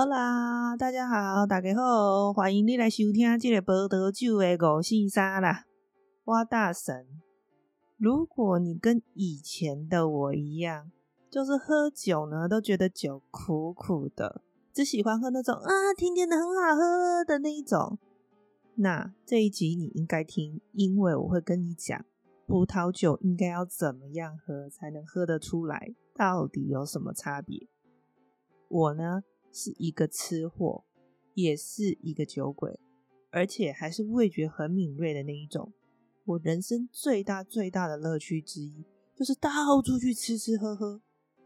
好啦，大家好，大家好，欢迎你来收听这个报道酒的五四三啦。我大神，如果你跟以前的我一样，就是喝酒呢都觉得酒苦苦的，只喜欢喝那种啊甜甜的很好喝的那一种，那这一集你应该听，因为我会跟你讲葡萄酒应该要怎么样喝才能喝得出来，到底有什么差别。我呢？是一个吃货，也是一个酒鬼，而且还是味觉很敏锐的那一种。我人生最大最大的乐趣之一，就是到处去吃吃喝喝，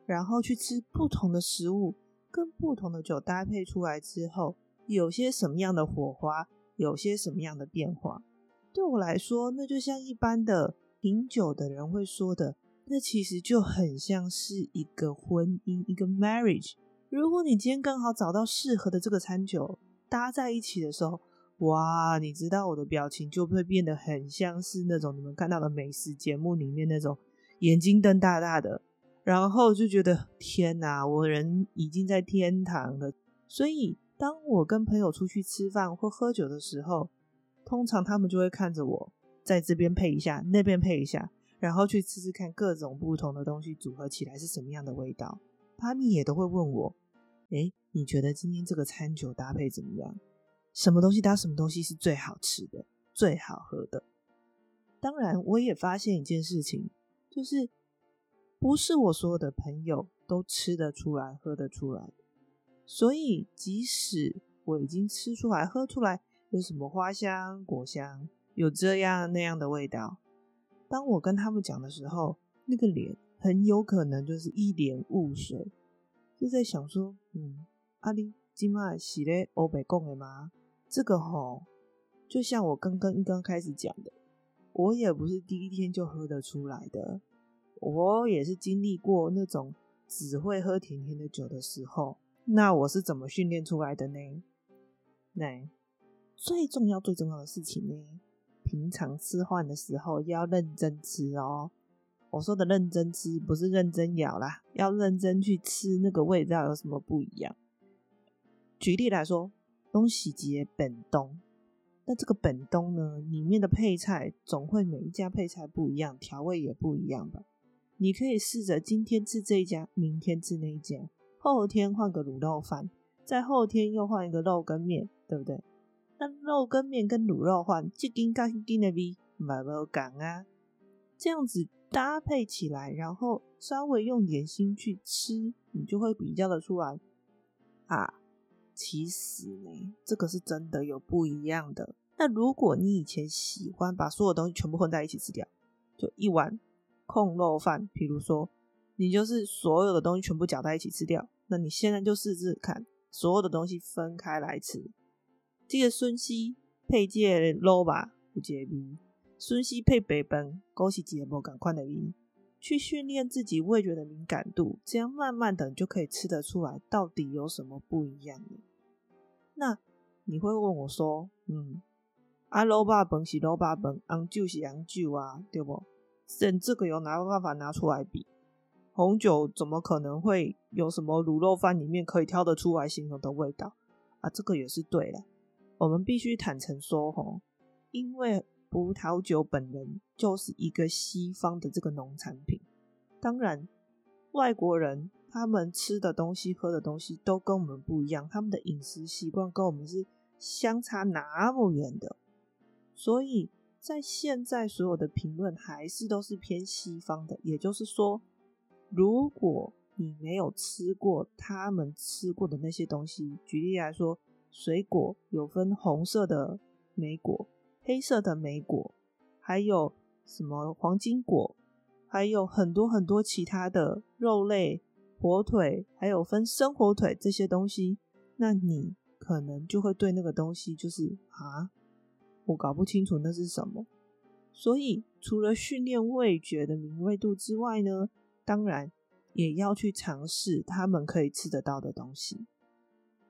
然后去吃不同的食物，跟不同的酒搭配出来之后，有些什么样的火花，有些什么样的变化。对我来说，那就像一般的品酒的人会说的，那其实就很像是一个婚姻，一个 marriage。如果你今天刚好找到适合的这个餐酒搭在一起的时候，哇，你知道我的表情就会变得很像是那种你们看到的美食节目里面那种眼睛瞪大大的，然后就觉得天哪，我人已经在天堂了。所以当我跟朋友出去吃饭或喝酒的时候，通常他们就会看着我在这边配一下，那边配一下，然后去吃吃看各种不同的东西组合起来是什么样的味道。他们也都会问我。哎，你觉得今天这个餐酒搭配怎么样？什么东西搭什么东西是最好吃的、最好喝的？当然，我也发现一件事情，就是不是我所有的朋友都吃得出来、喝得出来。所以，即使我已经吃出来、喝出来有什么花香、果香，有这样那样的味道，当我跟他们讲的时候，那个脸很有可能就是一脸雾水。就在想说，嗯，阿玲今麦是咧欧北贡的吗？这个吼，就像我刚刚一刚开始讲的，我也不是第一天就喝得出来的，我也是经历过那种只会喝甜甜的酒的时候。那我是怎么训练出来的呢？那最重要最重要的事情呢，平常吃饭的时候要认真吃哦。我说的认真吃，不是认真咬啦，要认真去吃那个味道有什么不一样？举例来说，东西节本东，那这个本东呢，里面的配菜总会每一家配菜不一样，调味也不一样吧？你可以试着今天吃这一家，明天吃那一家，后天换个卤肉饭，再后天又换一个肉跟面，对不对？那肉跟面跟卤肉换，这斤跟那斤的比，买不讲啊，这样子。搭配起来，然后稍微用点心去吃，你就会比较的出来啊。其实呢，这个是真的有不一样的。那如果你以前喜欢把所有东西全部混在一起吃掉，就一碗控肉饭，比如说你就是所有的东西全部搅在一起吃掉，那你现在就试试看，所有的东西分开来吃。这个孙熙配件 low 吧，不介意。孙熙配北本，勾起节目赶快的音，去训练自己味觉的敏感度，这样慢慢的你就可以吃得出来到底有什么不一样了。那你会问我说，嗯，啊，肉霸本是肉霸本，昂酒是昂酒啊，对不？跟这个有哪有办法拿出来比？红酒怎么可能会有什么卤肉饭里面可以挑得出来形容的味道啊？这个也是对的，我们必须坦诚说，吼，因为。葡萄酒本人就是一个西方的这个农产品，当然外国人他们吃的东西、喝的东西都跟我们不一样，他们的饮食习惯跟我们是相差那么远的，所以在现在所有的评论还是都是偏西方的。也就是说，如果你没有吃过他们吃过的那些东西，举例来说，水果有分红色的莓果。黑色的莓果，还有什么黄金果，还有很多很多其他的肉类、火腿，还有分生火腿这些东西，那你可能就会对那个东西就是啊，我搞不清楚那是什么。所以除了训练味觉的敏锐度之外呢，当然也要去尝试他们可以吃得到的东西。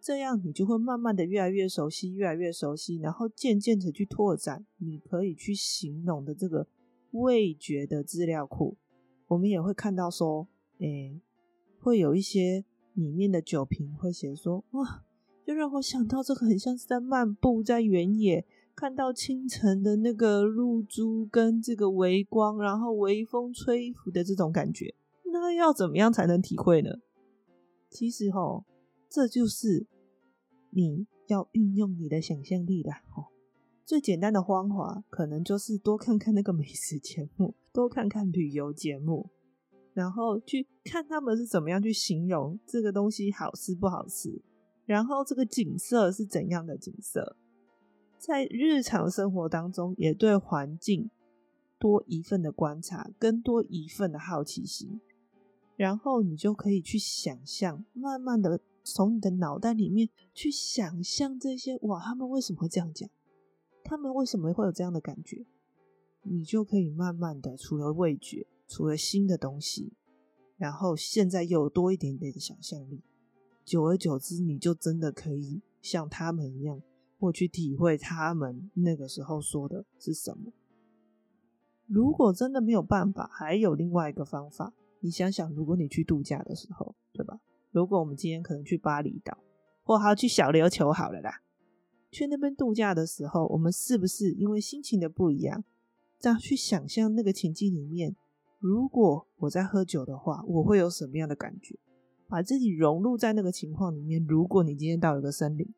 这样你就会慢慢的越来越熟悉，越来越熟悉，然后渐渐的去拓展你可以去形容的这个味觉的资料库。我们也会看到说，诶，会有一些里面的酒瓶会写说，哇，就让我想到这个很像是在漫步在原野，看到清晨的那个露珠跟这个微光，然后微风吹拂的这种感觉。那要怎么样才能体会呢？其实吼，这就是你要运用你的想象力的哦。最简单的方法，可能就是多看看那个美食节目，多看看旅游节目，然后去看他们是怎么样去形容这个东西好吃不好吃。然后这个景色是怎样的景色？在日常生活当中，也对环境多一份的观察，更多一份的好奇心，然后你就可以去想象，慢慢的从你的脑袋里面去想象这些哇，他们为什么会这样讲？他们为什么会有这样的感觉？你就可以慢慢的，除了味觉，除了新的东西，然后现在又多一点点的想象力。久而久之，你就真的可以像他们一样，或去体会他们那个时候说的是什么。如果真的没有办法，还有另外一个方法。你想想，如果你去度假的时候，对吧？如果我们今天可能去巴厘岛，或还要去小琉球好了啦，去那边度假的时候，我们是不是因为心情的不一样，这样去想象那个情境里面，如果我在喝酒的话，我会有什么样的感觉？把自己融入在那个情况里面。如果你今天到一个森林，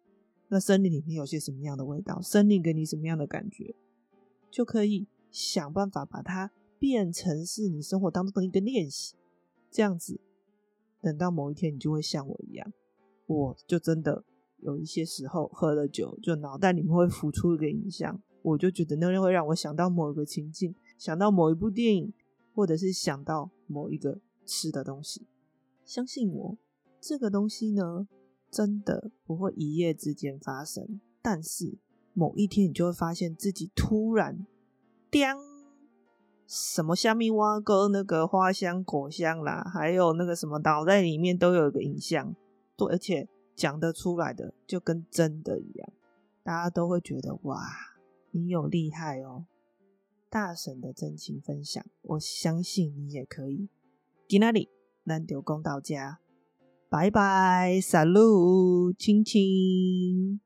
那森林里面有些什么样的味道？森林给你什么样的感觉？就可以想办法把它变成是你生活当中的一个练习。这样子，等到某一天你就会像我一样，我就真的有一些时候喝了酒，就脑袋里面会浮出一个影像，我就觉得那会让我想到某一个情境，想到某一部电影，或者是想到某一个吃的东西。相信我，这个东西呢，真的不会一夜之间发生。但是某一天，你就会发现自己突然，叮，什么虾米蛙哥那个花香果香啦，还有那个什么脑袋里面都有一个影像，对，而且讲得出来的就跟真的一样，大家都会觉得哇，你有厉害哦，大神的真情分享，我相信你也可以。在哪里？咱就讲到家，拜拜，撒路，亲亲。